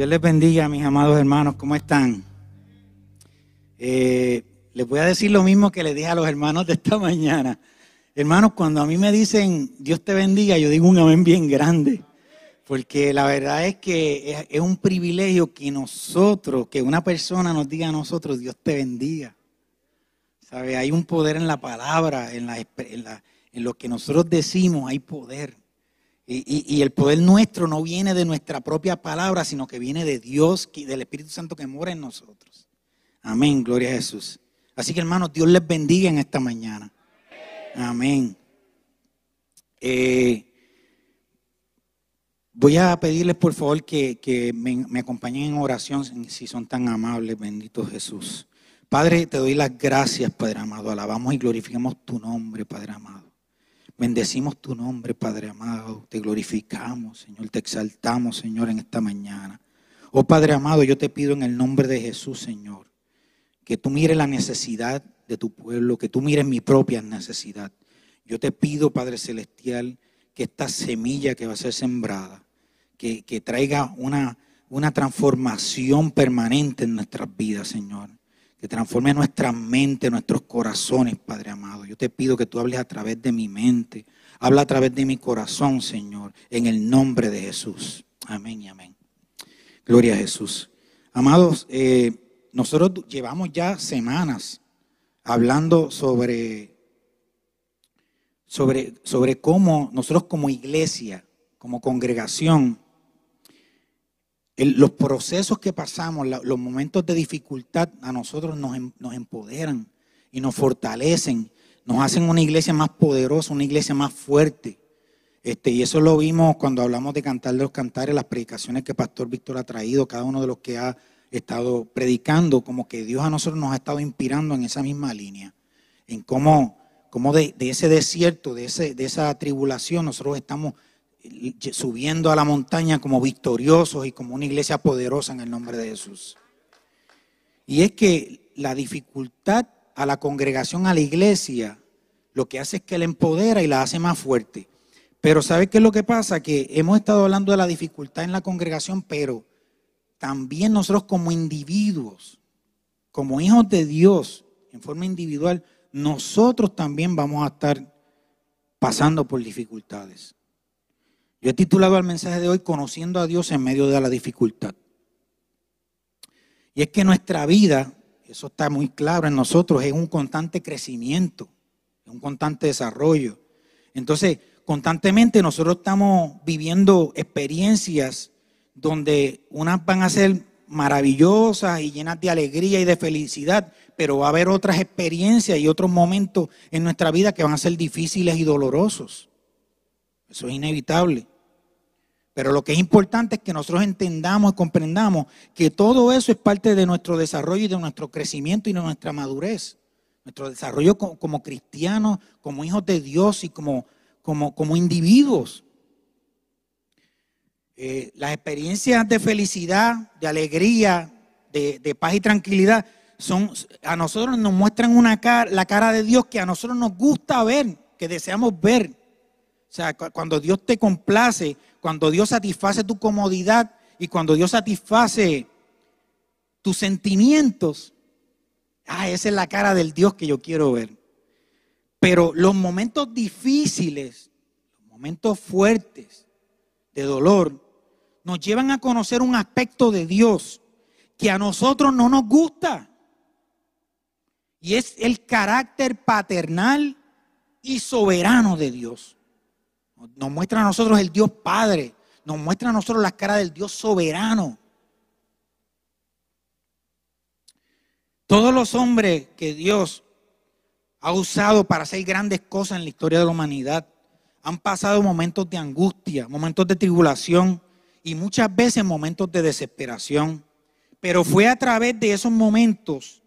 Dios les bendiga, mis amados hermanos, ¿cómo están? Eh, les voy a decir lo mismo que les dije a los hermanos de esta mañana. Hermanos, cuando a mí me dicen Dios te bendiga, yo digo un amén bien grande. Porque la verdad es que es, un privilegio que nosotros, que una persona nos diga a nosotros, Dios te bendiga. ¿Sabe? Hay un poder en la palabra, en, la, en lo que nosotros decimos, hay poder. Y, el poder nuestro no viene de nuestra propia palabra, sino que viene de Dios, del Espíritu Santo que mora en nosotros. Amén, gloria a Jesús. Así que hermanos, Dios les bendiga en esta mañana. Amén. Eh, voy a pedirles por favor que, me, me, acompañen en oración si son tan amables, bendito Jesús. Padre, te doy las gracias, Padre amado. Alabamos y glorificamos tu nombre, Padre amado. Bendecimos tu nombre, Padre amado. Te glorificamos, Señor. Te exaltamos, Señor, en esta mañana. Oh Padre amado, yo te pido en el nombre de Jesús, Señor, que tú mires la necesidad de tu pueblo, que tú mires mi propia necesidad. Yo te pido, Padre Celestial, que esta semilla que va a ser sembrada, que, que traiga una, una transformación permanente en nuestras vidas, Señor que transforme nuestra mente, nuestros corazones, Padre amado. Yo te pido que tú hables a través de mi mente, habla a través de mi corazón, Señor, en el nombre de Jesús. Amén y amén. Gloria a Jesús. Amados, eh, nosotros llevamos ya semanas hablando sobre, sobre, sobre cómo nosotros como iglesia, como congregación, los procesos que pasamos, los momentos de dificultad a nosotros em, nos, empoderan y nos fortalecen, nos hacen una iglesia más poderosa, una iglesia más fuerte. Este, y eso lo vimos cuando hablamos de cantar de los cantares, las predicaciones que Pastor Víctor ha traído, cada uno de los que ha estado predicando, como que Dios a nosotros nos ha estado inspirando en esa misma línea, en cómo, cómo de, ese desierto, de, ese, de esa tribulación, nosotros estamos subiendo a la montaña como victoriosos y como una iglesia poderosa en el nombre de Jesús. Y es que la dificultad a la congregación, a la iglesia, lo que hace es que la empodera y la hace más fuerte. Pero ¿sabe qué es lo que pasa? Que hemos estado hablando de la dificultad en la congregación, pero también nosotros como individuos, como hijos de Dios, en forma individual, nosotros también vamos a estar pasando por dificultades. Yo he titulado al mensaje de hoy Conociendo a Dios en medio de la dificultad. Y es que nuestra vida, eso está muy claro en nosotros, es un constante crecimiento, un constante desarrollo. Entonces, constantemente nosotros estamos viviendo experiencias donde unas van a ser maravillosas y llenas de alegría y de felicidad, pero va a haber otras experiencias y otros momentos en nuestra vida que van a ser difíciles y dolorosos. Eso es inevitable. Pero lo que es importante es que nosotros entendamos y comprendamos que todo eso es parte de nuestro desarrollo y de nuestro crecimiento y de nuestra madurez. Nuestro desarrollo como, cristianos, como hijos de Dios y como, como, como individuos. Eh, las experiencias de felicidad, de alegría, de, de, paz y tranquilidad, son, a nosotros nos muestran una la cara de Dios que a nosotros nos gusta ver, que deseamos ver. O sea, cuando Dios te complace, cuando Dios satisface tu comodidad y cuando Dios satisface tus sentimientos, ah, esa es la cara del Dios que yo quiero ver. Pero los momentos difíciles, los momentos fuertes de dolor, nos llevan a conocer un aspecto de Dios que a nosotros no nos gusta. Y es el carácter paternal y soberano de Dios. Nos muestra a nosotros el Dios Padre. Nos muestra a nosotros la cara del Dios soberano. Todos los hombres que Dios ha usado para hacer grandes cosas en la historia de la humanidad. Han pasado momentos de angustia, momentos de tribulación y muchas veces momentos de desesperación. Pero fue a través de esos momentos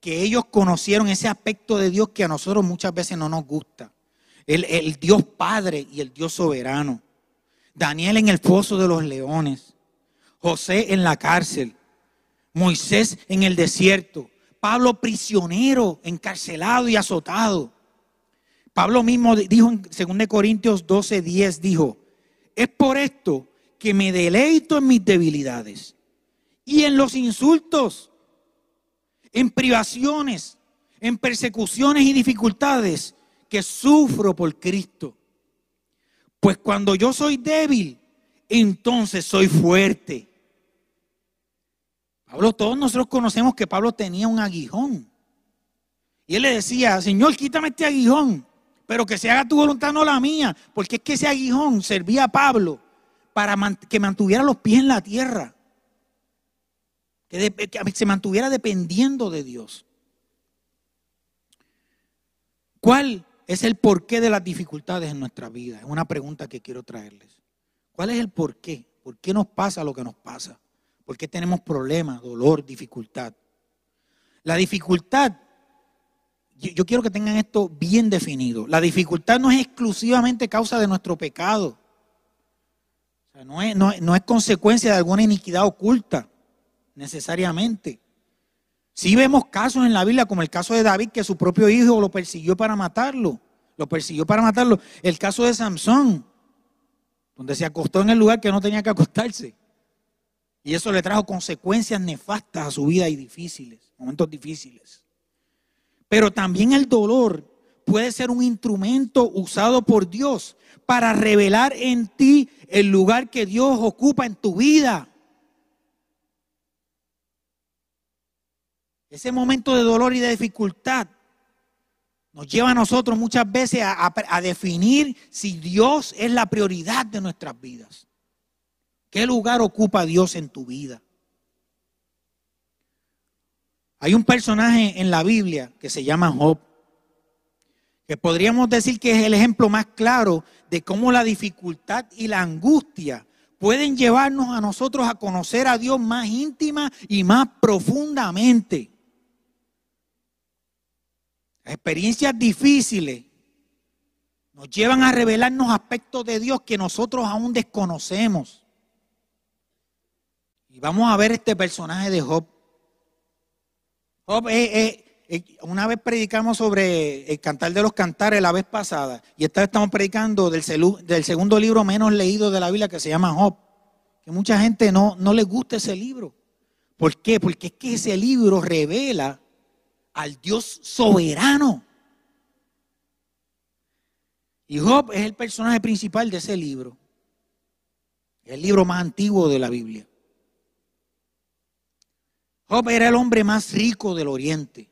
que ellos conocieron ese aspecto de Dios que a nosotros muchas veces no nos gusta. El, Dios Padre y el Dios soberano. Daniel en el foso de los leones. José en la cárcel. Moisés en el desierto. Pablo prisionero, encarcelado y azotado. Pablo mismo dijo en 2 Corintios 12, 10, dijo, es por esto que me deleito en mis debilidades y en los insultos, en privaciones, en persecuciones y dificultades que sufro por Cristo. Pues cuando yo soy débil, entonces soy fuerte. Pablo, todos nosotros conocemos que Pablo tenía un aguijón. Y él le decía, Señor, quítame este aguijón, pero que se haga tu voluntad, no la mía. Porque es que ese aguijón servía a Pablo para que mantuviera los pies en la tierra. Que, se mantuviera dependiendo de Dios. ¿Cuál es el porqué de las dificultades en nuestra vida? Es una pregunta que quiero traerles. ¿Cuál es el porqué? ¿Por qué nos pasa lo que nos pasa? ¿Por qué tenemos problemas, dolor, dificultad? La dificultad, yo, quiero que tengan esto bien definido. La dificultad no es exclusivamente causa de nuestro pecado. no, es, no es consecuencia de alguna iniquidad oculta, necesariamente. Sí vemos casos en la Biblia, como el caso de David, que su propio hijo lo persiguió para matarlo. Lo persiguió para matarlo. El caso de Samson, donde se acostó en el lugar que no tenía que acostarse. Y eso le trajo consecuencias nefastas a su vida y difíciles, momentos difíciles. Pero también el dolor puede ser un instrumento usado por Dios para revelar en ti el lugar que Dios ocupa en tu vida. Ese momento de dolor y de dificultad nos lleva a nosotros muchas veces a, a definir si Dios es la prioridad de nuestras vidas. ¿Qué lugar ocupa Dios en tu vida? Hay un personaje en la Biblia que se llama Job, que podríamos decir que es el ejemplo más claro de cómo la dificultad y la angustia pueden llevarnos a nosotros a conocer a Dios más íntima y más profundamente. Experiencias difíciles nos llevan a revelarnos aspectos de Dios que nosotros aún desconocemos. Y vamos a ver este personaje de Job. Job, una vez predicamos sobre el cantar de los cantares la vez pasada, y esta vez estamos predicando del, del segundo libro menos leído de la Biblia que se llama Job. Que mucha gente no, no le gusta ese libro. ¿Por qué? Porque es que ese libro revela al Dios soberano. Y Job es el personaje principal de ese libro. El libro más antiguo de la Biblia. Job era el hombre más rico del oriente.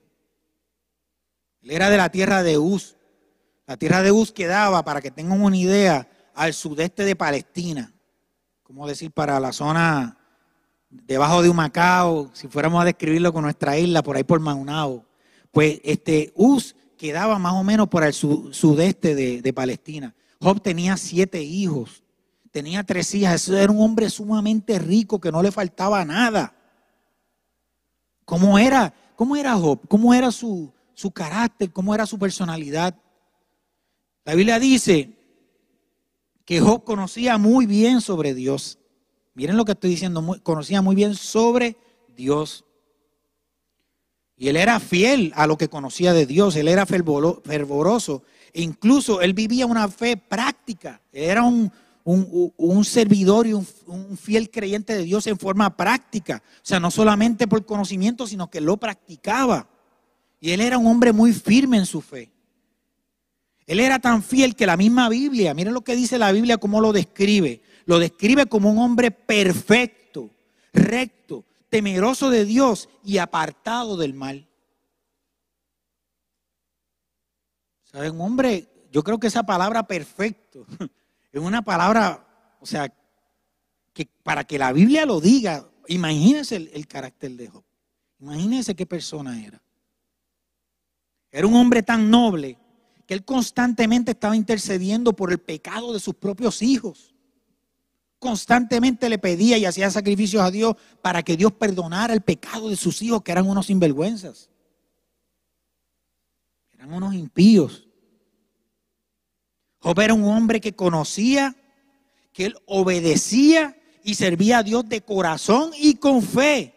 Él era de la tierra de Uz. La tierra de Uz quedaba, para que tengan una idea, al sudeste de Palestina. Como decir, para la zona debajo de Humacao, si fuéramos a describirlo con nuestra isla, por ahí por Maunao. Pues este Uz quedaba más o menos por el sudeste de, Palestina. Job tenía siete hijos, tenía tres hijas. Era un hombre sumamente rico que no le faltaba nada. ¿Cómo era, cómo era Job? ¿Cómo era su, su carácter? ¿Cómo era su personalidad? La Biblia dice que Job conocía muy bien sobre Dios. Miren lo que estoy diciendo, conocía muy bien sobre Dios. Y él era fiel a lo que conocía de Dios, él era fervoroso. E incluso él vivía una fe práctica. Era un, un, servidor y un, fiel creyente de Dios en forma práctica. O sea, no solamente por conocimiento, sino que lo practicaba. Y él era un hombre muy firme en su fe. Él era tan fiel que la misma Biblia, miren lo que dice la Biblia, cómo lo describe. Lo describe como un hombre perfecto, recto, temeroso de Dios y apartado del mal. ¿Saben? Hombre, yo creo que esa palabra perfecto Es una palabra, o sea, que para que la Biblia lo diga, imagínense el, carácter de Job. Imagínense qué persona era. Era un hombre tan noble que él constantemente estaba intercediendo por el pecado de sus propios hijos. Constantemente le pedía y hacía sacrificios a Dios para que Dios perdonara el pecado de sus hijos, que eran unos sinvergüenzas. Eran unos impíos. Job era un hombre que conocía, que él obedecía y servía a Dios de corazón y con fe.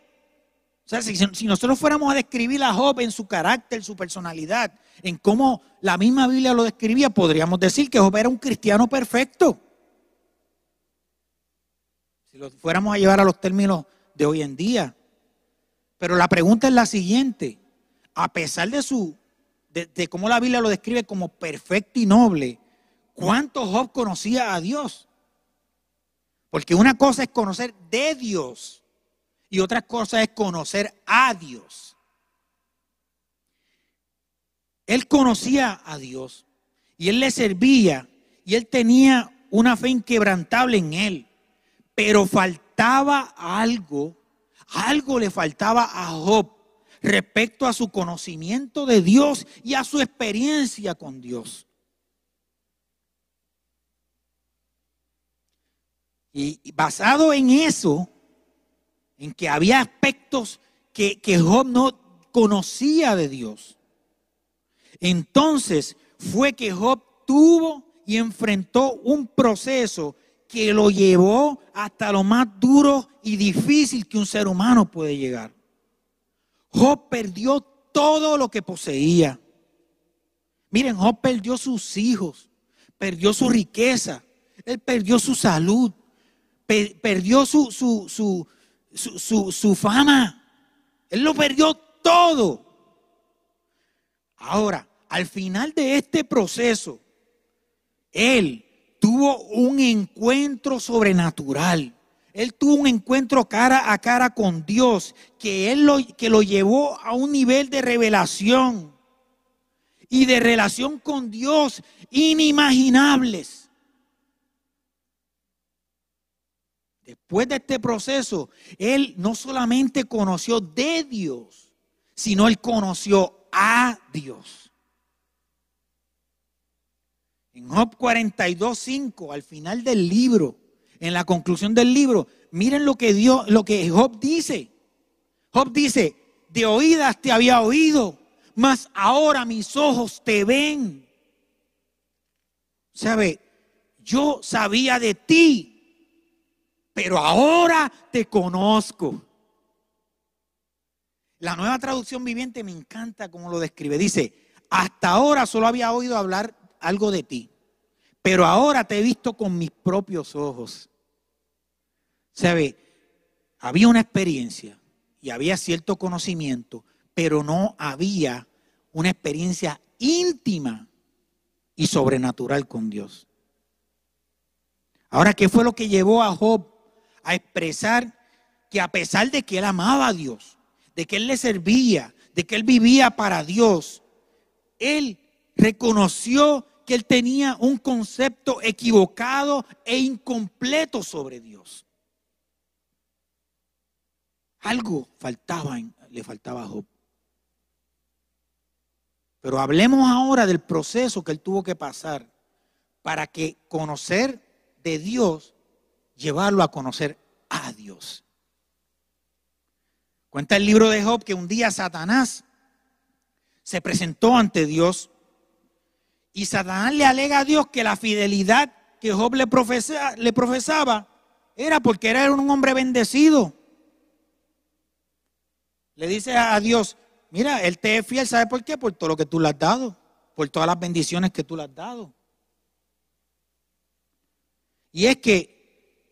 O sea, si, nosotros fuéramos a describir a Job en su carácter, su personalidad, en cómo la misma Biblia lo describía, podríamos decir que Job era un cristiano perfecto. Si lo fuéramos a llevar a los términos de hoy en día. Pero la pregunta es la siguiente. A pesar de su, de, cómo la Biblia lo describe como perfecto y noble, ¿cuánto Job conocía a Dios? Porque una cosa es conocer de Dios y otra cosa es conocer a Dios. Él conocía a Dios y él le servía y él tenía una fe inquebrantable en él. Pero faltaba algo, algo le faltaba a Job respecto a su conocimiento de Dios y a su experiencia con Dios. Y basado en eso, en que había aspectos que, que Job no conocía de Dios, entonces fue que Job tuvo y enfrentó un proceso que lo llevó hasta lo más duro y difícil que un ser humano puede llegar. Job perdió todo lo que poseía. Miren, Job perdió sus hijos, perdió su riqueza, él perdió su salud, perdió su, su, su, su, fama. Él lo perdió todo. Ahora, al final de este proceso, él tuvo un encuentro sobrenatural. Él tuvo un encuentro cara a cara con Dios que él lo, que lo llevó a un nivel de revelación y de relación con Dios inimaginables. Después de este proceso, él no solamente conoció de Dios, sino él conoció a Dios. En Job 42:5, al final del libro, en la conclusión del libro, miren lo que Dios, lo que Job dice. Job dice, "De oídas te había oído, mas ahora mis ojos te ven." ¿Sabe? Yo sabía de ti, pero ahora te conozco. La nueva traducción viviente me encanta cómo lo describe. Dice, hasta ahora solo había oído hablar algo de ti, pero ahora te he visto con mis propios ojos. ¿Sabe? Había una experiencia y había cierto conocimiento, pero no había una experiencia íntima y sobrenatural con Dios. Ahora, ¿qué fue lo que llevó a Job a expresar que a pesar de que él amaba a Dios, de que él le servía, de que él vivía para Dios, él reconoció que él tenía un concepto equivocado e incompleto sobre Dios. Algo faltaba, le faltaba a Job. Pero hablemos ahora del proceso que él tuvo que pasar para que conocer de Dios llevarlo a conocer a Dios. Cuenta el libro de Job que un día Satanás se presentó ante Dios y Satanás le alega a Dios que la fidelidad que Job le, profesaba era porque era un hombre bendecido. Le dice a Dios, mira, Él te es fiel, ¿sabe por qué? Por todo lo que tú le has dado, por todas las bendiciones que tú le has dado. Y es que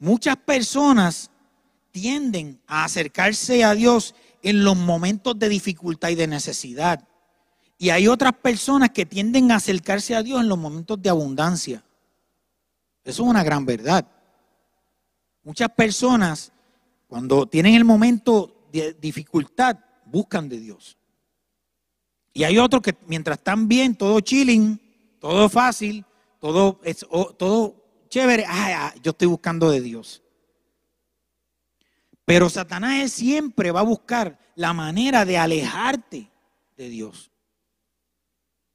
Muchas personas tienden a acercarse a Dios en los momentos de dificultad y de necesidad. Y hay otras personas que tienden a acercarse a Dios en los momentos de abundancia. Eso es una gran verdad. Muchas personas, cuando tienen el momento de dificultad, buscan de Dios. Y hay otros que mientras están bien, todo chilling, todo fácil, todo, todo chévere, ah, yo estoy buscando de Dios. Pero Satanás siempre va a buscar la manera de alejarte de Dios.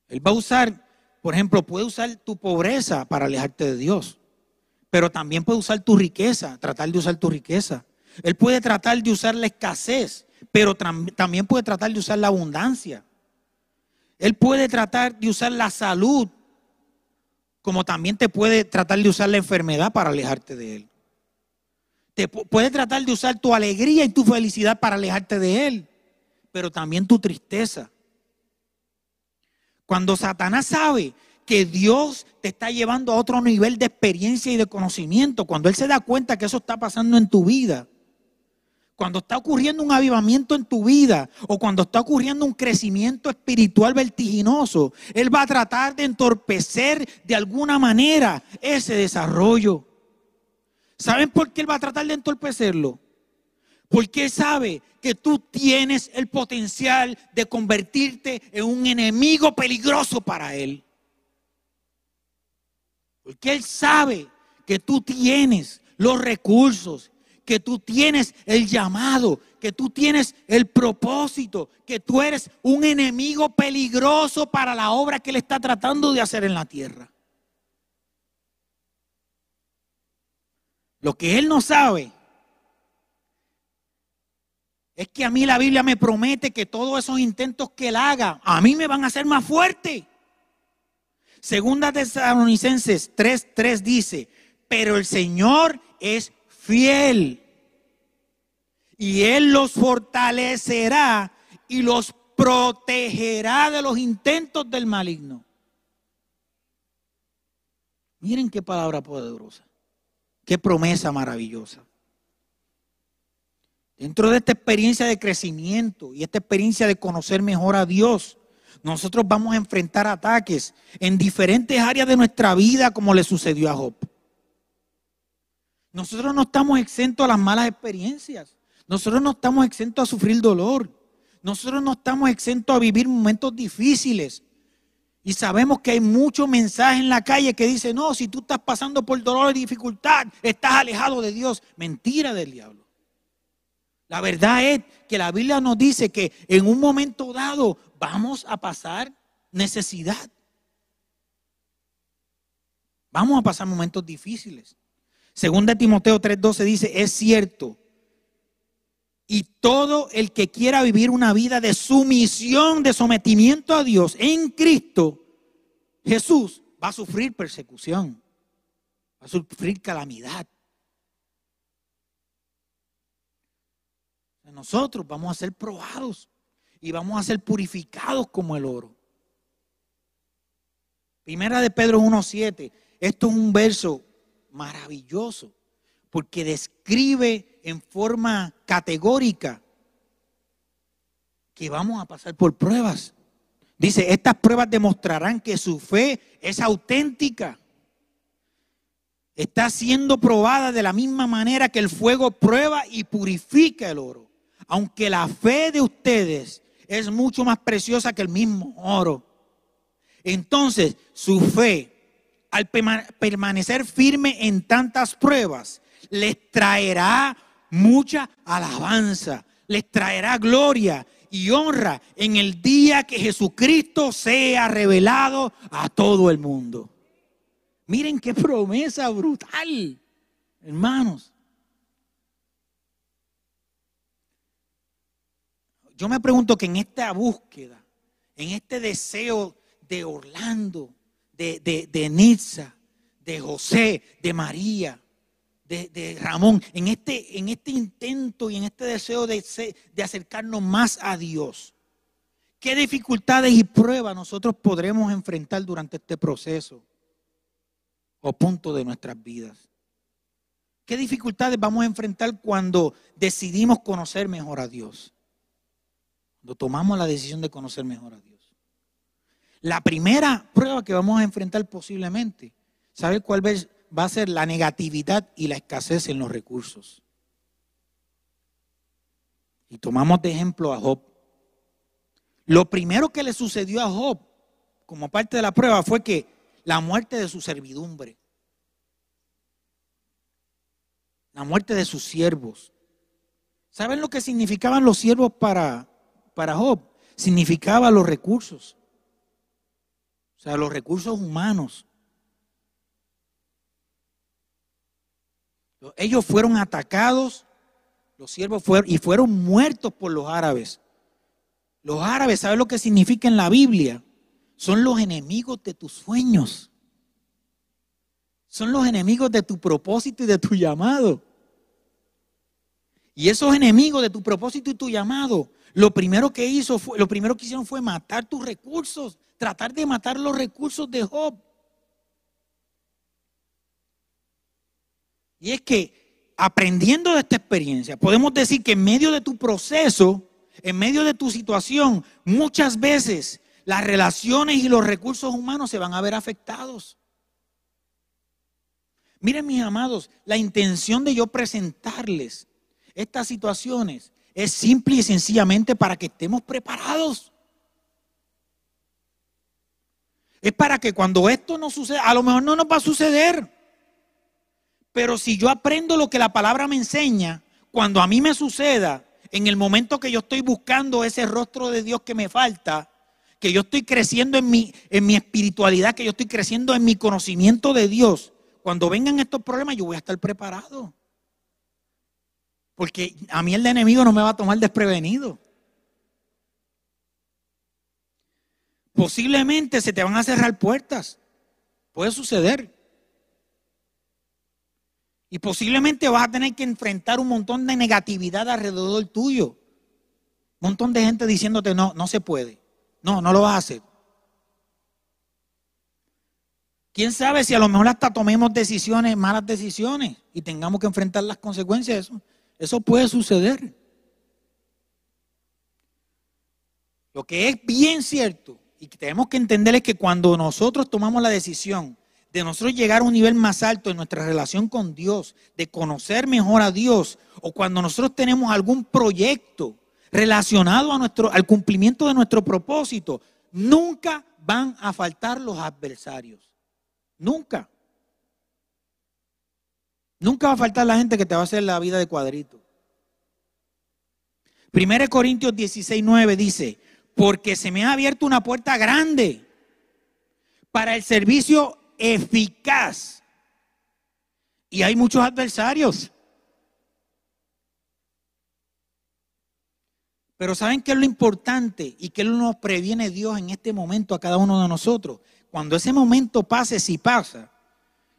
Él va a usar, por ejemplo, puede usar tu pobreza para alejarte de Dios, pero también puede usar tu riqueza, tratar de usar tu riqueza. Él puede tratar de usar la escasez, pero también puede tratar de usar la abundancia. Él puede tratar de usar la salud, como también te puede tratar de usar la enfermedad para alejarte de Él. Te puede tratar de usar tu alegría y tu felicidad para alejarte de Él, pero también tu tristeza. Cuando Satanás sabe que Dios te está llevando a otro nivel de experiencia y de conocimiento, cuando Él se da cuenta que eso está pasando en tu vida, cuando está ocurriendo un avivamiento en tu vida o cuando está ocurriendo un crecimiento espiritual vertiginoso, Él va a tratar de entorpecer de alguna manera ese desarrollo. ¿Saben por qué Él va a tratar de entorpecerlo? Porque Él sabe que tú tienes el potencial de convertirte en un enemigo peligroso para Él. Porque Él sabe que tú tienes los recursos que tú tienes el llamado, que tú tienes el propósito, que tú eres un enemigo peligroso para la obra que Él está tratando de hacer en la tierra. Lo que Él no sabe es que a mí la Biblia me promete que todos esos intentos que Él haga, a mí me van a hacer más fuerte. Segunda Tesalonicenses 3:3 dice, pero el Señor es fiel. Y Él los fortalecerá y los protegerá de los intentos del maligno. Miren qué palabra poderosa, qué promesa maravillosa. Dentro de esta experiencia de crecimiento y esta experiencia de conocer mejor a Dios, nosotros vamos a enfrentar ataques en diferentes áreas de nuestra vida como le sucedió a Job. Nosotros no estamos exentos a las malas experiencias. Nosotros no estamos exentos a sufrir dolor. Nosotros no estamos exentos a vivir momentos difíciles. Y sabemos que hay muchos mensajes en la calle que dicen, no, si tú estás pasando por dolor y dificultad, estás alejado de Dios. Mentira del diablo. La verdad es que la Biblia nos dice que en un momento dado vamos a pasar necesidad. Vamos a pasar momentos difíciles. Segunda Timoteo 3:12 dice, es cierto. Y todo el que quiera vivir una vida de sumisión, de sometimiento a Dios en Cristo, Jesús va a sufrir persecución, va a sufrir calamidad. Nosotros vamos a ser probados y vamos a ser purificados como el oro. Primera de Pedro 1.7. Esto es un verso maravilloso, porque describe en forma categórica que vamos a pasar por pruebas. Dice, estas pruebas demostrarán que su fe es auténtica. Está siendo probada de la misma manera que el fuego prueba y purifica el oro. Aunque la fe de ustedes es mucho más preciosa que el mismo oro. Entonces, su fe al permanecer firme en tantas pruebas, les traerá mucha alabanza, les traerá gloria y honra en el día que Jesucristo sea revelado a todo el mundo. Miren qué promesa brutal, hermanos. Yo me pregunto que en esta búsqueda, en este deseo de Orlando, de, de, de de José, de María, de, Ramón, en este, en este intento y en este deseo de, de acercarnos más a Dios. ¿Qué dificultades y pruebas nosotros podremos enfrentar durante este proceso o punto de nuestras vidas? ¿Qué dificultades vamos a enfrentar cuando decidimos conocer mejor a Dios? Cuando tomamos la decisión de conocer mejor a Dios. La primera prueba que vamos a enfrentar posiblemente, ¿sabe cuál va a ser? La negatividad y la escasez en los recursos. Y tomamos de ejemplo a Job. Lo primero que le sucedió a Job como parte de la prueba fue que la muerte de su servidumbre, la muerte de sus siervos. ¿Saben lo que significaban los siervos para, para Job? Significaba los recursos. sea, los recursos humanos. Ellos fueron atacados, los siervos fueron y fueron muertos por los árabes. Los árabes, ¿sabes lo que significa en la Biblia? Son los enemigos de tus sueños. Son los enemigos de tu propósito y de tu llamado. Y esos enemigos de tu propósito y tu llamado, lo primero que hizo fue, lo primero que hicieron fue matar tus recursos, tratar de matar los recursos de Job. Y es que aprendiendo de esta experiencia, podemos decir que en medio de tu proceso, en medio de tu situación, muchas veces las relaciones y los recursos humanos se van a ver afectados. Miren mis amados, la intención de yo presentarles estas situaciones es simple y sencillamente para que estemos preparados. Es para que cuando esto no suceda, a lo mejor no nos va a suceder. Pero si yo aprendo lo que la palabra me enseña, cuando a mí me suceda, en el momento que yo estoy buscando ese rostro de Dios que me falta, que yo estoy creciendo en mi, en mi espiritualidad, que yo estoy creciendo en mi conocimiento de Dios, cuando vengan estos problemas yo voy a estar preparado. Porque a mí el enemigo no me va a tomar desprevenido. Posiblemente se te van a cerrar puertas. Puede suceder. Y posiblemente vas a tener que enfrentar un montón de negatividad alrededor tuyo. Un montón de gente diciéndote, no, no se puede. No, no lo vas a hacer. ¿Quién sabe si a lo mejor hasta tomemos decisiones, malas decisiones, y tengamos que enfrentar las consecuencias de eso? Eso puede suceder. Lo que es bien cierto y que tenemos que entender es que cuando nosotros tomamos la decisión de nosotros llegar a un nivel más alto en nuestra relación con Dios, de conocer mejor a Dios, o cuando nosotros tenemos algún proyecto relacionado a nuestro, al cumplimiento de nuestro propósito, nunca van a faltar los adversarios. Nunca. Nunca va a faltar la gente que te va a hacer la vida de cuadrito. 1 Corintios 16, 9 dice, porque se me ha abierto una puerta grande para el servicio eficaz. Y hay muchos adversarios. Pero ¿saben qué es lo importante y qué nos previene Dios en este momento a cada uno de nosotros? Cuando ese momento pase, si pasa,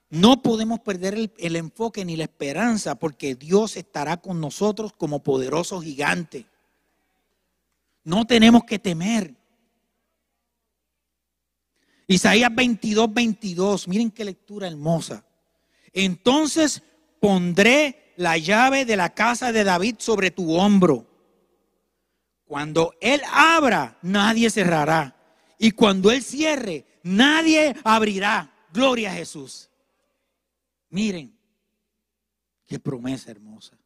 no podemos perder el, enfoque ni la esperanza porque Dios estará con nosotros como poderoso gigante. No tenemos que temer. Isaías 22, 22, miren qué lectura hermosa. Entonces pondré la llave de la casa de David sobre tu hombro. Cuando Él abra, nadie cerrará. Y cuando Él cierre, nadie abrirá. Gloria a Jesús. Miren, qué promesa hermosa.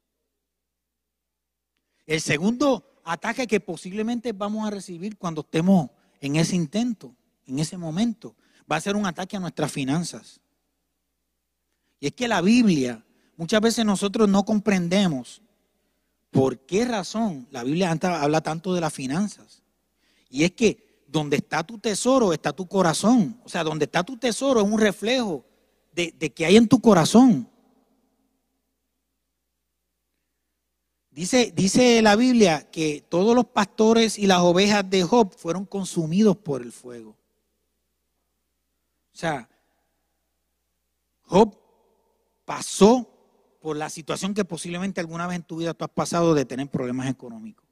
El segundo ataque que posiblemente vamos a recibir cuando estemos en ese intento, en ese momento, va a ser un ataque a nuestras finanzas. Y es que la Biblia, muchas veces nosotros no comprendemos por qué razón la Biblia habla tanto de las finanzas. Y es que donde está tu tesoro está tu corazón. O sea, donde está tu tesoro es un reflejo de, de que hay en tu corazón. Dice, dice la Biblia que todos los pastores y las ovejas de Job fueron consumidos por el fuego. O sea, Job pasó por la situación que posiblemente alguna vez en tu vida tú has pasado de tener problemas económicos.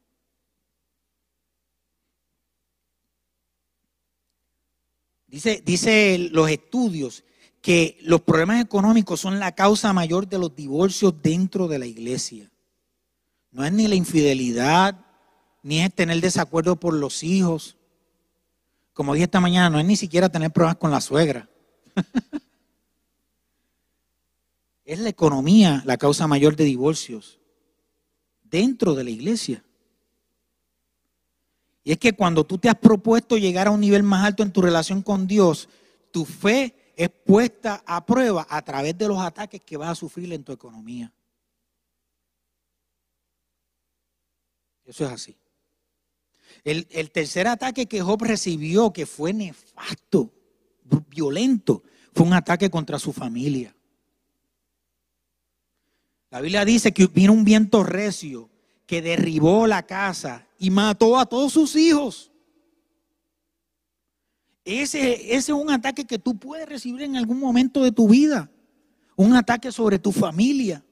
Dice, dice los estudios que los problemas económicos son la causa mayor de los divorcios dentro de la iglesia. No es ni la infidelidad, ni es tener desacuerdo por los hijos. Como dije esta mañana, no es ni siquiera tener problemas con la suegra. es la economía la causa mayor de divorcios dentro de la iglesia. Y es que cuando tú te has propuesto llegar a un nivel más alto en tu relación con Dios, tu fe es puesta a prueba a través de los ataques que vas a sufrir en tu economía. Eso es así. El, tercer ataque que Job recibió, que fue nefasto, violento, fue un ataque contra su familia. La Biblia dice que vino un viento recio que derribó la casa y mató a todos sus hijos. Ese, es un ataque que tú puedes recibir en algún momento de tu vida. Un ataque sobre tu familia.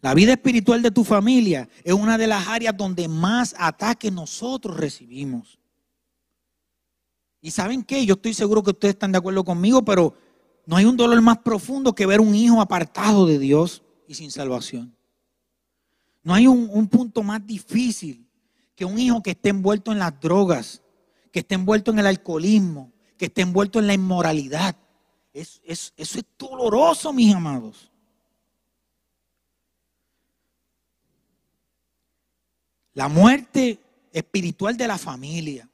La vida espiritual de tu familia es una de las áreas donde más ataques nosotros recibimos. Y saben qué, yo estoy seguro que ustedes están de acuerdo conmigo, pero no hay un dolor más profundo que ver un hijo apartado de Dios y sin salvación. No hay un, punto más difícil que un hijo que esté envuelto en las drogas, que esté envuelto en el alcoholismo, que esté envuelto en la inmoralidad. eso es doloroso, mis amados. La muerte espiritual de la familia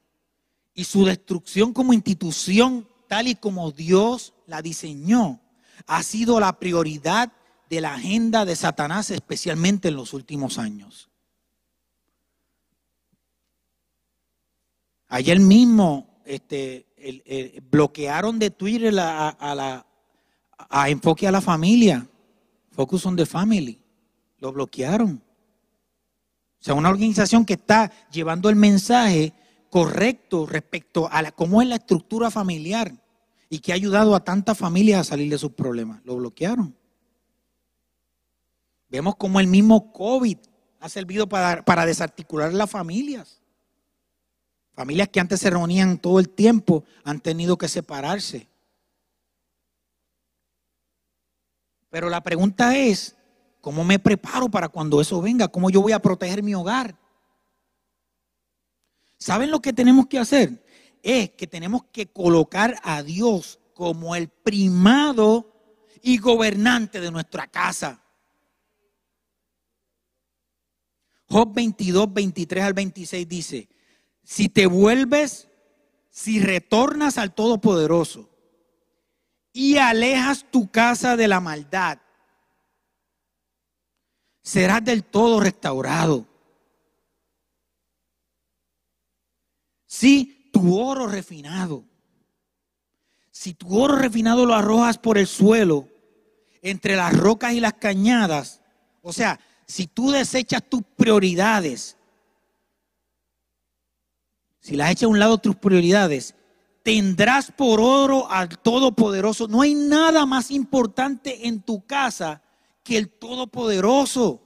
y su destrucción como institución, tal y como Dios la diseñó, ha sido la prioridad de la agenda de Satanás, especialmente en los últimos años. Ayer mismo este, bloquearon de Twitter a, la, a enfoque a la familia, Focus on the Family. Lo bloquearon. O sea, una organización que está llevando el mensaje correcto respecto a cómo es la estructura familiar y que ha ayudado a tantas familias a salir de sus problemas. Lo bloquearon. Vemos cómo el mismo COVID ha servido para, para desarticular las familias. Familias que antes se reunían todo el tiempo han tenido que separarse. Pero la pregunta es, ¿Cómo me preparo para cuando eso venga? ¿Cómo yo voy a proteger mi hogar? ¿Saben lo que tenemos que hacer? Es que tenemos que colocar a Dios como el primado y gobernante de nuestra casa. Job 22, 23 al 26 dice, si te vuelves, si retornas al Todopoderoso y alejas tu casa de la maldad, serás del todo restaurado. Si tu oro refinado, si tu oro refinado lo arrojas por el suelo, entre las rocas y las cañadas, o sea, si tú desechas tus prioridades, si las echas a un lado tus prioridades, tendrás por oro al Todopoderoso. No hay nada más importante en tu casa que el Todopoderoso.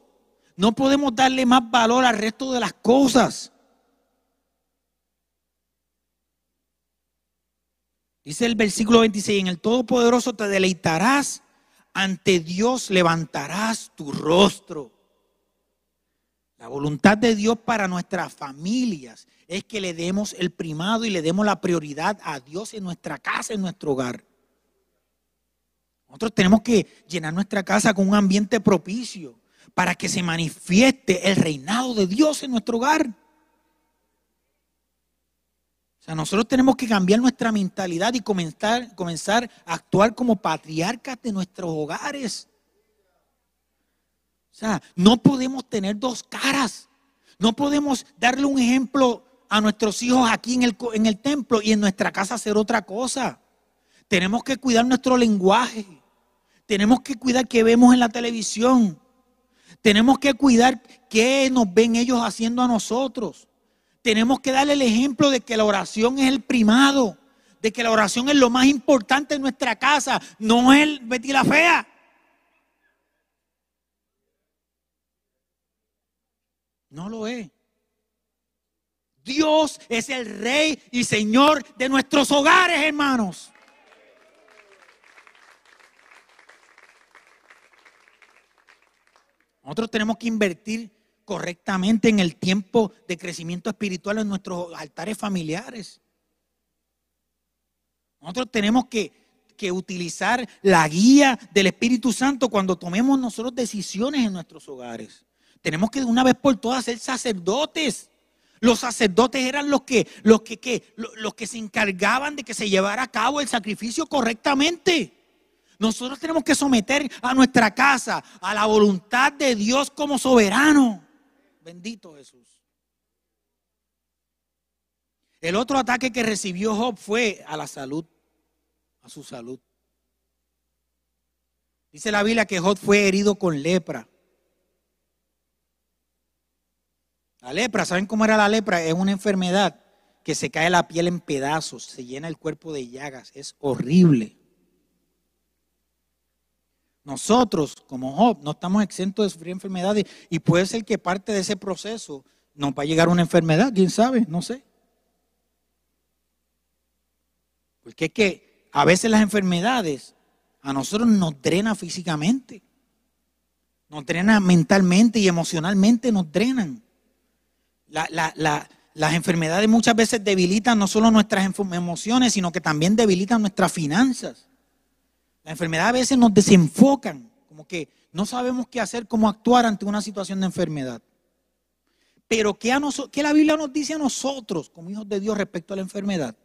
No podemos darle más valor al resto de las cosas. Dice el versículo 26, en el Todopoderoso te deleitarás, ante Dios levantarás tu rostro. La voluntad de Dios para nuestras familias es que le demos el primado y le demos la prioridad a Dios en nuestra casa, en nuestro hogar. Nosotros tenemos que llenar nuestra casa con un ambiente propicio para que se manifieste el reinado de Dios en nuestro hogar. O sea, nosotros tenemos que cambiar nuestra mentalidad y comenzar, comenzar a actuar como patriarcas de nuestros hogares. O sea, no podemos tener dos caras. No podemos darle un ejemplo a nuestros hijos aquí en el, en el templo y en nuestra casa hacer otra cosa. Tenemos que cuidar nuestro lenguaje. Tenemos que cuidar qué vemos en la televisión. Tenemos que cuidar qué nos ven ellos haciendo a nosotros. Tenemos que darle el ejemplo de que la oración es el primado, de que la oración es lo más importante en nuestra casa, no es Betty la fea. No lo es. Dios es el rey y señor de nuestros hogares, hermanos. Nosotros tenemos que invertir correctamente en el tiempo de crecimiento espiritual en nuestros altares familiares. Nosotros tenemos que, que, utilizar la guía del Espíritu Santo cuando tomemos nosotros decisiones en nuestros hogares. Tenemos que de una vez por todas ser sacerdotes. Los sacerdotes eran los que, los que, los que se encargaban de que se llevara a cabo el sacrificio correctamente. Nosotros tenemos que someter a nuestra casa a la voluntad de Dios como soberano. Bendito Jesús. El otro ataque que recibió Job fue a la salud, a su salud. Dice la Biblia que Job fue herido con lepra. La lepra, ¿saben cómo era la lepra? Es una enfermedad que se cae la piel en pedazos, se llena el cuerpo de llagas, es horrible. Nosotros, como Job, no estamos exentos de sufrir enfermedades y puede ser que parte de ese proceso nos va a llegar una enfermedad, quién sabe, no sé. Porque es que a veces las enfermedades a nosotros nos drena físicamente, nos drena mentalmente y emocionalmente, nos drenan. Las enfermedades muchas veces debilitan no solo nuestras emociones, sino que también debilitan nuestras finanzas. Las enfermedades a veces nos desenfocan, como que no sabemos qué hacer, cómo actuar ante una situación de enfermedad. Pero ¿qué, a ¿qué la Biblia nos dice a nosotros como hijos de Dios respecto a la enfermedad?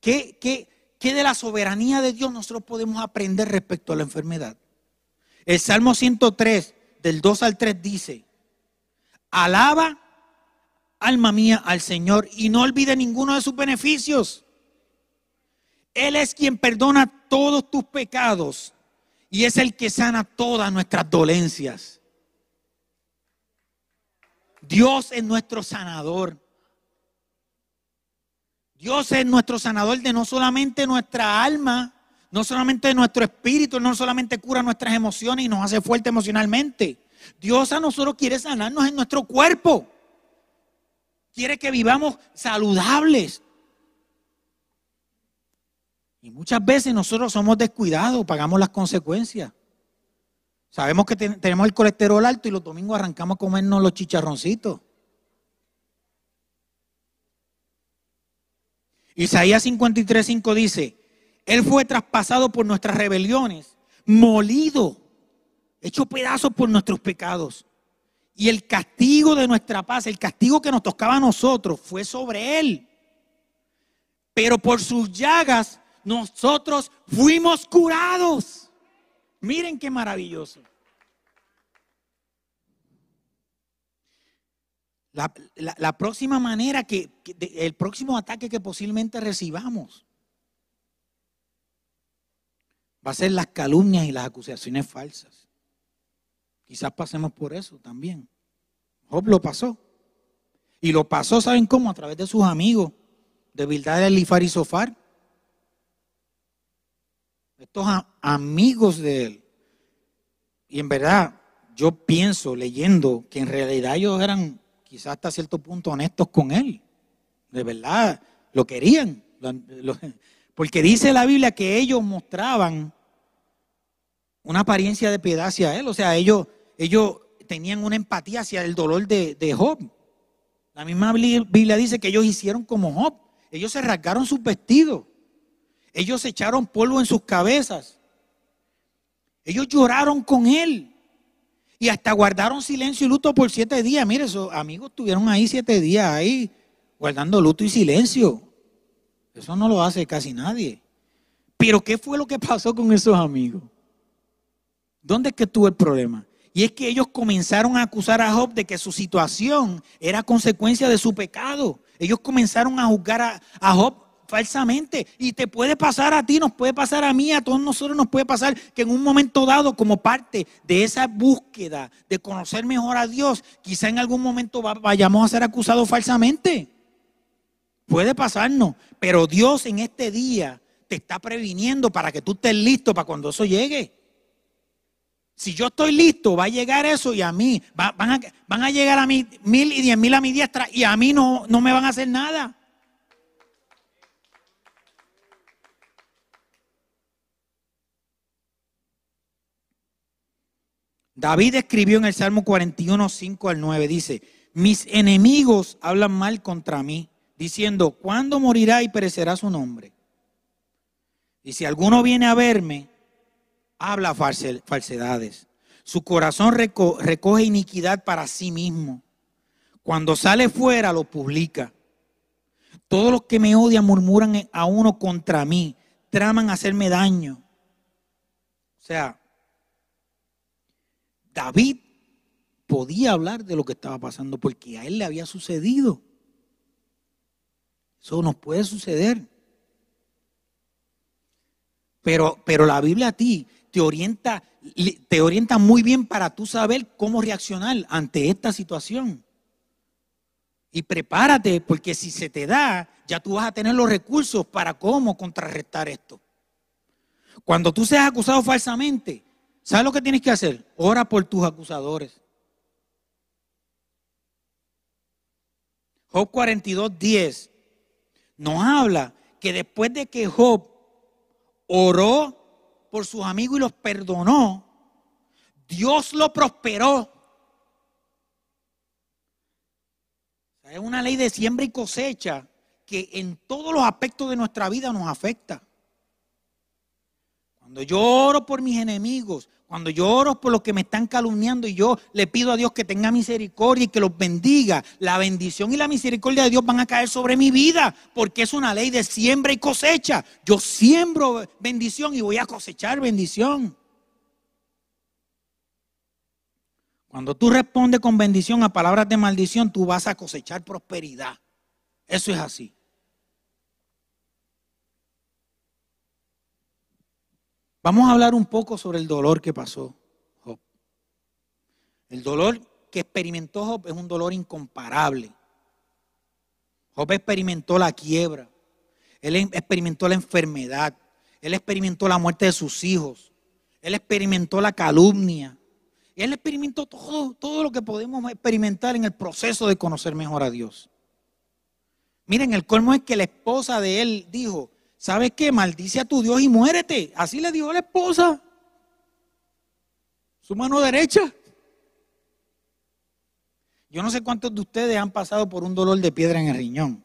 ¿Qué, qué, qué de la soberanía de Dios nosotros podemos aprender respecto a la enfermedad? El Salmo 103, del 2 al 3 dice, alaba, alma mía, al Señor y no olvide ninguno de sus beneficios él es quien perdona todos tus pecados y es el que sana todas nuestras dolencias. Dios es nuestro sanador. Dios es nuestro sanador de no solamente nuestra alma, no solamente nuestro espíritu, no solamente cura nuestras emociones y nos hace fuerte emocionalmente. Dios a nosotros quiere sanarnos en nuestro cuerpo. Quiere que vivamos saludables, y muchas veces nosotros somos descuidados, pagamos las consecuencias. Sabemos que tenemos el colesterol alto y los domingos arrancamos a comernos los chicharroncitos. Isaías 53:5 dice, Él fue traspasado por nuestras rebeliones, molido, hecho pedazos por nuestros pecados. Y el castigo de nuestra paz, el castigo que nos tocaba a nosotros, fue sobre Él. Pero por sus llagas nosotros fuimos curados. Miren qué maravilloso. La, próxima manera que, el próximo ataque que posiblemente recibamos va a ser las calumnias y las acusaciones falsas. Quizás pasemos por eso también. Job lo pasó. Y lo pasó, ¿saben cómo? A través de sus amigos, de Bildad, Elifar y Sofar estos amigos de él. Y en verdad, yo pienso leyendo que en realidad ellos eran quizás hasta cierto punto honestos con él. De verdad, lo querían. Porque dice la Biblia que ellos mostraban una apariencia de piedad hacia él. O sea, ellos, ellos tenían una empatía hacia el dolor de, Job. La misma Biblia dice que ellos hicieron como Job. Ellos se rasgaron sus vestidos. Ellos echaron polvo en sus cabezas. Ellos lloraron con él. Y hasta guardaron silencio y luto por siete días. Mire, esos amigos estuvieron ahí siete días, ahí, guardando luto y silencio. Eso no lo hace casi nadie. Pero ¿qué fue lo que pasó con esos amigos? ¿Dónde es que estuvo el problema? Y es que ellos comenzaron a acusar a Job de que su situación era consecuencia de su pecado. Ellos comenzaron a juzgar a, a Job falsamente. Y te puede pasar a ti, nos puede pasar a mí, a todos nosotros nos puede pasar que en un momento dado, como parte de esa búsqueda de conocer mejor a Dios, quizá en algún momento vayamos a ser acusados falsamente. Puede pasarnos, pero Dios en este día te está previniendo para que tú estés listo para cuando eso llegue. Si yo estoy listo, va a llegar eso y a mí, van, a, van, a, llegar a mí mil y diez mil a mi diestra y a mí no, no me van a hacer nada. David escribió en el Salmo 41, 5 al 9, dice, mis enemigos hablan mal contra mí, diciendo, ¿cuándo morirá y perecerá su nombre? Y si alguno viene a verme, habla falsedades. Su corazón recoge iniquidad para sí mismo. Cuando sale fuera, lo publica. Todos los que me odian murmuran a uno contra mí, traman hacerme daño. O sea, David podía hablar de lo que estaba pasando porque a él le había sucedido. Eso nos puede suceder. Pero, pero la Biblia a ti te orienta, te orienta muy bien para tú saber cómo reaccionar ante esta situación. Y prepárate, porque si se te da, ya tú vas a tener los recursos para cómo contrarrestar esto. Cuando tú seas acusado falsamente, ¿sabes lo que tienes que hacer? Ora por tus acusadores. Job 42, 10 nos habla que después de que Job oró por sus amigos y los perdonó, Dios lo prosperó. Es una ley de siembra y cosecha que en todos los aspectos de nuestra vida nos afecta. Cuando yo oro por mis enemigos, cuando yo oro por los que me están calumniando y yo le pido a Dios que tenga misericordia y que los bendiga, la bendición y la misericordia de Dios van a caer sobre mi vida, porque es una ley de siembra y cosecha. Yo siembro bendición y voy a cosechar bendición. Cuando tú respondes con bendición a palabras de maldición, tú vas a cosechar prosperidad. Eso es así. Vamos a hablar un poco sobre el dolor que pasó Job. El dolor que experimentó Job es un dolor incomparable. Job experimentó la quiebra, él experimentó la enfermedad, él experimentó la muerte de sus hijos, él experimentó la calumnia, él experimentó todo, todo lo que podemos experimentar en el proceso de conocer mejor a Dios. Miren, el colmo es que la esposa de él dijo, ¿sabes qué? Maldice a tu Dios y muérete. Así le dijo la esposa. Su mano derecha. Yo no sé cuántos de ustedes han pasado por un dolor de piedra en el riñón.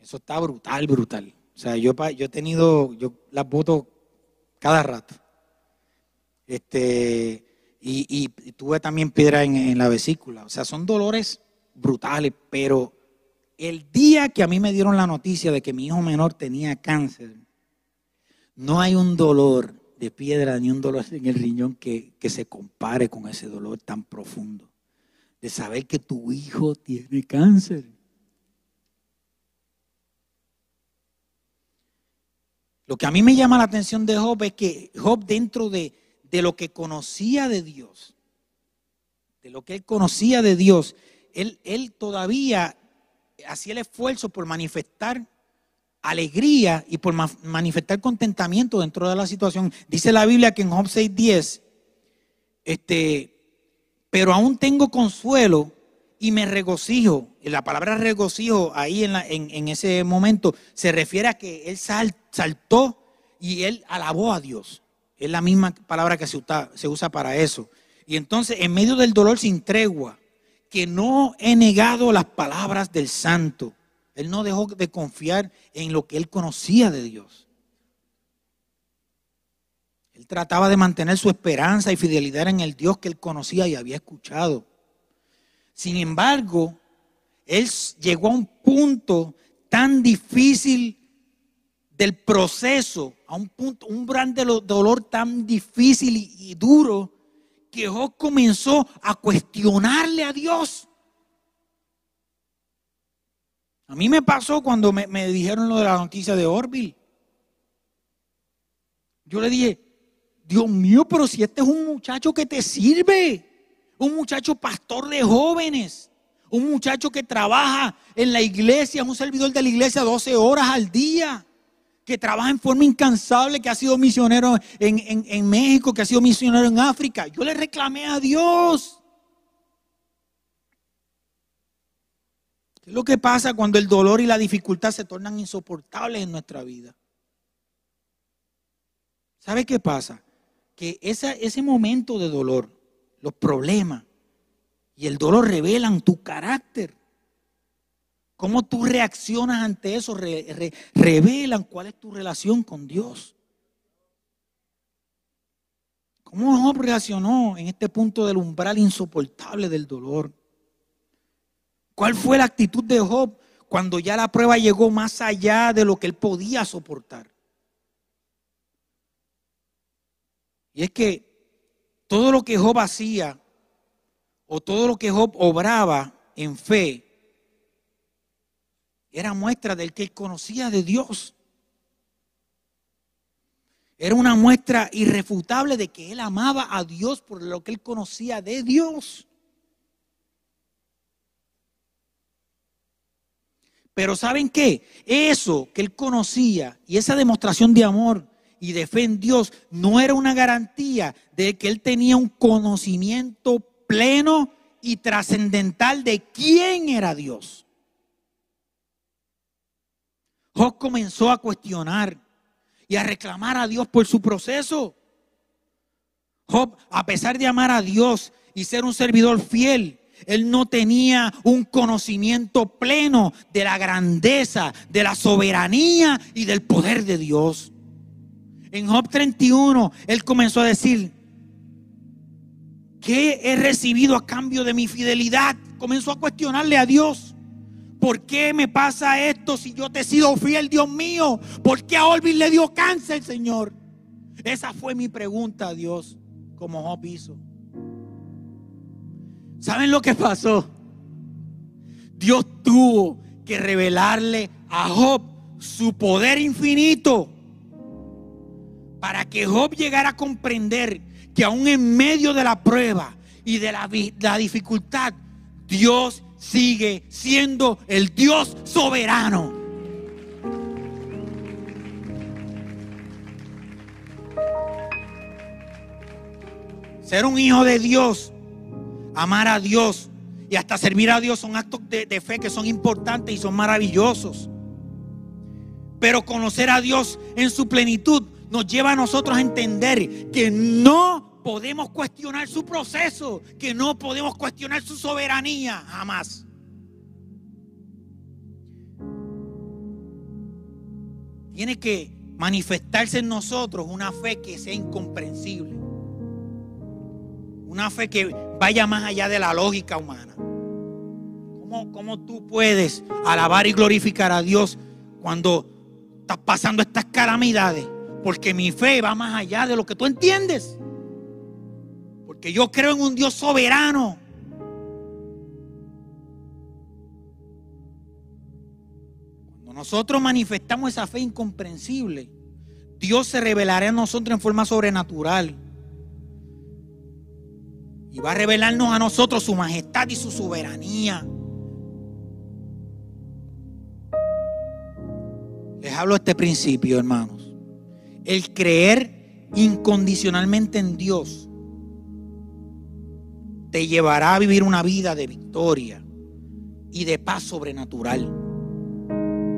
Eso está brutal, brutal. O sea, yo, he tenido, yo las voto cada rato. Este, y, tuve también piedra en la vesícula. O sea, son dolores brutales, pero el día que a mí me dieron la noticia de que mi hijo menor tenía cáncer, no hay un dolor de piedra ni un dolor en el riñón que, se compare con ese dolor tan profundo de saber que tu hijo tiene cáncer. Lo que a mí me llama la atención de Job es que Job dentro de, de lo que conocía de Dios, de lo que él conocía de Dios, él, él todavía hacía el esfuerzo por manifestar alegría y por manifestar contentamiento dentro de la situación. Dice la Biblia que en Job 6:10, este, pero aún tengo consuelo y me regocijo. Y la palabra regocijo ahí en, en, ese momento se refiere a que él saltó y él alabó a Dios. Es la misma palabra que se usa para eso. Y entonces en medio del dolor sin tregua, que no he negado las palabras del santo. Él no dejó de confiar en lo que él conocía de Dios. Él trataba de mantener su esperanza y fidelidad en el Dios que él conocía y había escuchado. Sin embargo, él llegó a un punto tan difícil del proceso, a un punto, un gran dolor tan difícil y, y duro, que Job comenzó a cuestionarle a Dios. A mí me pasó cuando me, dijeron lo de la noticia de Orville. Yo le dije, Dios mío, pero si este es un muchacho que te sirve, un muchacho pastor de jóvenes, un muchacho que trabaja en la iglesia, un servidor de la iglesia 12 horas al día que trabaja en forma incansable, que ha sido misionero en, México, que ha sido misionero en África. Yo le reclamé a Dios. ¿Qué es lo que pasa cuando el dolor y la dificultad se tornan insoportables en nuestra vida? ¿Sabe qué pasa? Que ese momento de dolor, los problemas y el dolor revelan tu carácter. Cómo tú reaccionas ante eso revelan cuál es tu relación con Dios. ¿Cómo Job reaccionó en este punto del umbral insoportable del dolor? ¿Cuál fue la actitud de Job cuando ya la prueba llegó más allá de lo que él podía soportar? Y es que todo lo que Job hacía o todo lo que Job obraba en fe era muestra del que él conocía de Dios. Era una muestra irrefutable de que él amaba a Dios por lo que él conocía de Dios. Pero ¿saben qué? Eso que él conocía y esa demostración de amor y de fe en Dios no era una garantía de que él tenía un conocimiento pleno y trascendental de quién era Dios. Job comenzó a cuestionar y a reclamar a Dios por su proceso. Job, a pesar de amar a Dios y ser un servidor fiel, él no tenía un conocimiento pleno de la grandeza, de la soberanía y del poder de Dios. En Job 31, él comenzó a decir, ¿qué he recibido a cambio de mi fidelidad? Comenzó a cuestionarle a Dios. ¿Por qué me pasa esto si yo te he sido fiel, Dios mío? ¿Por qué a Olvin le dio cáncer, Señor? Esa fue mi pregunta a Dios, como Job hizo. ¿Saben lo que pasó? Dios tuvo que revelarle a Job su poder infinito para que Job llegara a comprender que aún en medio de la prueba y de la, dificultad, Dios sigue siendo el Dios soberano. Ser un hijo de Dios amar a Dios y hasta servir a Dios son actos de, fe que son importantes y son maravillosos. Pero conocer a Dios en su plenitud nos lleva a nosotros a entender que no podemos cuestionar su proceso, que no podemos cuestionar su soberanía, jamás. Tiene que manifestarse en nosotros una fe que sea incomprensible. Una fe que vaya más allá de la lógica humana. ¿Cómo, ¿Cómo, tú puedes alabar y glorificar a Dios cuando estás pasando estas calamidades? Porque mi fe va más allá de lo que tú entiendes. Porque yo creo en un Dios soberano. Cuando nosotros manifestamos esa fe incomprensible, Dios se revelará a nosotros en forma sobrenatural y va a revelarnos a nosotros su majestad y su soberanía. Les hablo este principio, hermanos. El creer incondicionalmente en Dios te llevará a vivir una vida de victoria y de paz sobrenatural,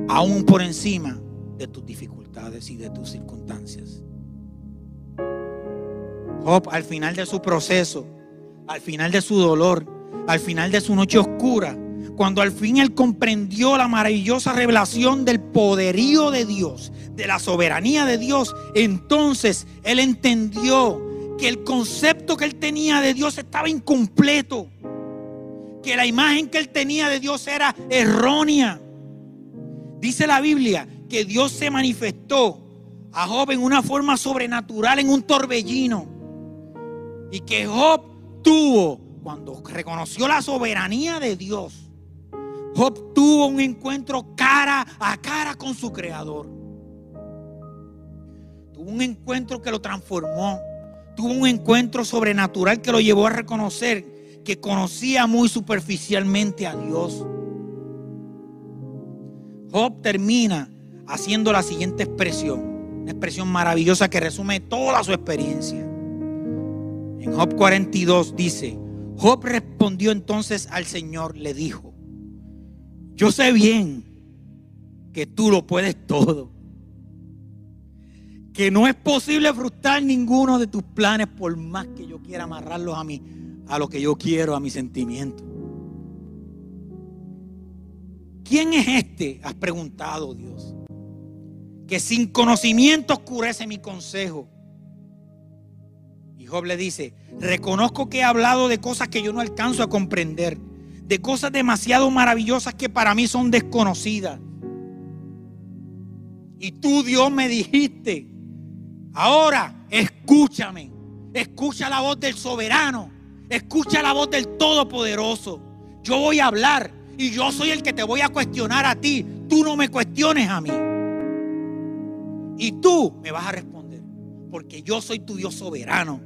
aún por encima de tus dificultades y de tus circunstancias. Job, al final de su proceso, al final de su dolor, al final de su noche oscura, cuando al fin él comprendió la maravillosa revelación del poderío de Dios, de la soberanía de Dios, entonces él entendió que el concepto que él tenía de Dios estaba incompleto, que la imagen que él tenía de Dios era errónea. Dice la Biblia que Dios se manifestó a Job en una forma sobrenatural, en un torbellino, y que Job tuvo, cuando reconoció la soberanía de Dios, Job tuvo un encuentro cara a cara con su creador. Tuvo un encuentro que lo transformó. Tuvo un encuentro sobrenatural que lo llevó a reconocer que conocía muy superficialmente a Dios. Job termina haciendo la siguiente expresión, una expresión maravillosa que resume toda su experiencia. En Job 42 dice, Job respondió entonces al Señor, le dijo, yo sé bien que tú lo puedes todo, que no es posible frustrar ninguno de tus planes por más que yo quiera amarrarlos a mí, a lo que yo quiero, a mis sentimientos. ¿Quién es este? Has preguntado Dios. Que sin conocimiento oscurece mi consejo Job le dice, reconozco que he hablado de cosas que yo no alcanzo a comprender, de cosas demasiado maravillosas que para mí son desconocidas. Y tú, Dios, me dijiste, ahora escúchame. Escucha la voz del soberano. Escucha la voz del todopoderoso. Yo voy a hablar y yo soy el que te voy a cuestionar a ti. Tú no me cuestiones a mí. Y tú me vas a responder. Porque yo soy tu Dios soberano.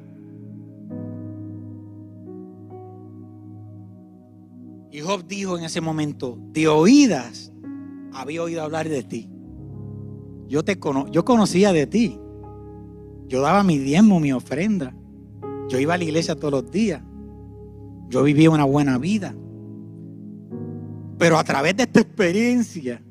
Y Job dijo en ese momento, de oídas había oído hablar de ti. Yo te cono yo conocía de ti. Yo daba mi diezmo, mi ofrenda. Yo iba a la iglesia todos los días. Yo vivía una buena vida. Pero a través de esta experiencia,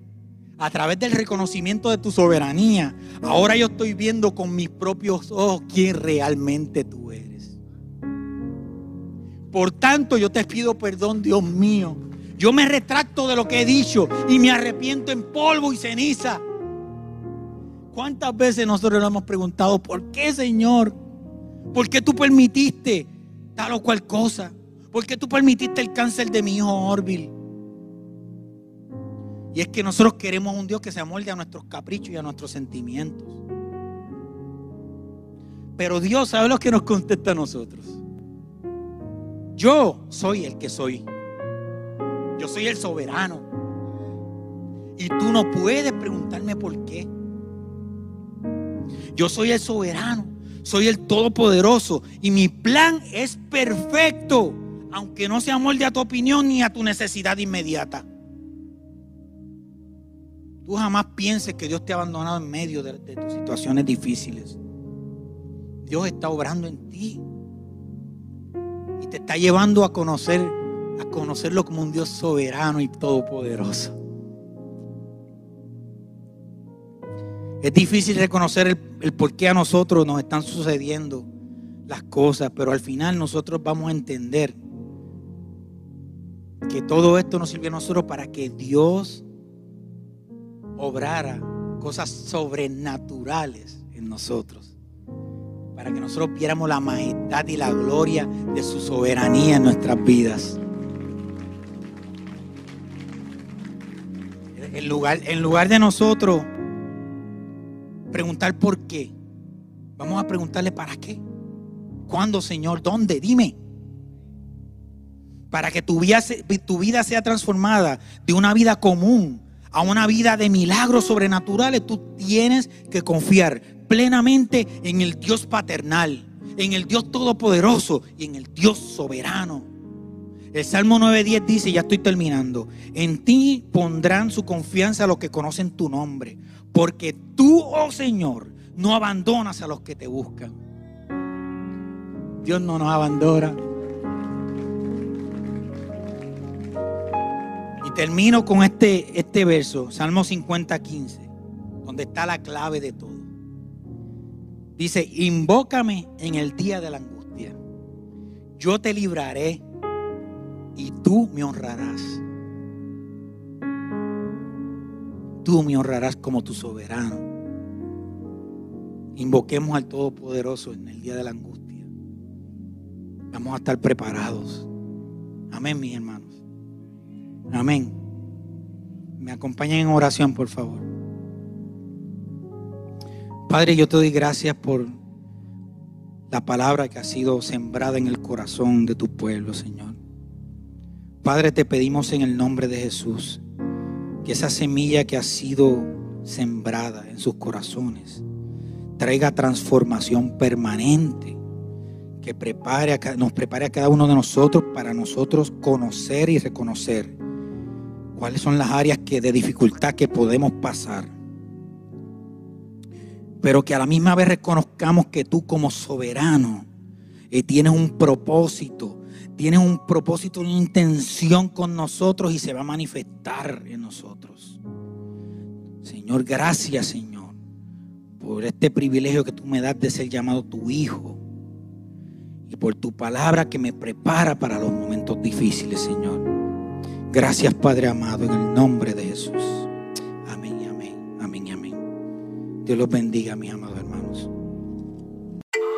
a través del reconocimiento de tu soberanía, ahora yo estoy viendo con mis propios ojos quién realmente tú eres. Por tanto, yo te pido perdón, Dios mío. Yo me retracto de lo que he dicho y me arrepiento en polvo y ceniza. ¿Cuántas veces nosotros nos hemos preguntado, ¿por qué, Señor? ¿Por qué tú permitiste tal o cual cosa? ¿Por qué tú permitiste el cáncer de mi hijo Orville? Y es que nosotros queremos un Dios que se amolde a nuestros caprichos y a nuestros sentimientos. Pero Dios sabe lo que nos contesta a nosotros. Yo soy el que soy. Yo soy el soberano. Y tú no puedes preguntarme por qué. Yo soy el soberano. Soy el todopoderoso. Y mi plan es perfecto. Aunque no se amolde a tu opinión ni a tu necesidad inmediata. Tú jamás pienses que Dios te ha abandonado en medio de, tus situaciones difíciles. Dios está obrando en ti. Y te está llevando a conocer, a conocerlo como un Dios soberano y todopoderoso. Es difícil reconocer el, el, por qué a nosotros nos están sucediendo las cosas, pero al final nosotros vamos a entender que todo esto nos sirve a nosotros para que Dios obrara cosas sobrenaturales en nosotros. Para que nosotros viéramos la majestad y la gloria de su soberanía en nuestras vidas. En lugar, en lugar de nosotros preguntar por qué, vamos a preguntarle para qué. ¿Cuándo, Señor? ¿Dónde? Dime. Para que tu vida, tu vida sea transformada de una vida común a una vida de milagros sobrenaturales, tú tienes que confiar plenamente en el Dios paternal, en el Dios todopoderoso y en el Dios soberano. El Salmo 9.10 dice, ya estoy terminando, en ti pondrán su confianza los que conocen tu nombre, porque tú, oh Señor, no abandonas a los que te buscan. Dios no nos abandona. termino con este, este verso, Salmo 50, 15, donde está la clave de todo. Dice, invócame en el día de la angustia. Yo te libraré y tú me honrarás. Tú me honrarás como tu soberano. Invoquemos al Todopoderoso en el día de la angustia. Vamos a estar preparados. Amén, mis hermanos. Amén. Me acompañen en oración, por favor. Padre, yo te doy gracias por la palabra que ha sido sembrada en el corazón de tu pueblo, Señor. Padre, te pedimos en el nombre de Jesús que esa semilla que ha sido sembrada en sus corazones traiga transformación permanente, que prepare nos prepare a cada uno de nosotros para nosotros conocer y reconocer cuáles son las áreas que, de dificultad que podemos pasar. Pero que a la misma vez reconozcamos que tú como soberano eh, tienes un propósito, tienes un propósito, una intención con nosotros y se va a manifestar en nosotros. Señor, gracias Señor por este privilegio que tú me das de ser llamado tu hijo y por tu palabra que me prepara para los momentos difíciles, Señor. Gracias, Padre amado, en el nombre de Jesús. Amén amén. Amén amén. Dios los bendiga, mis amados hermanos.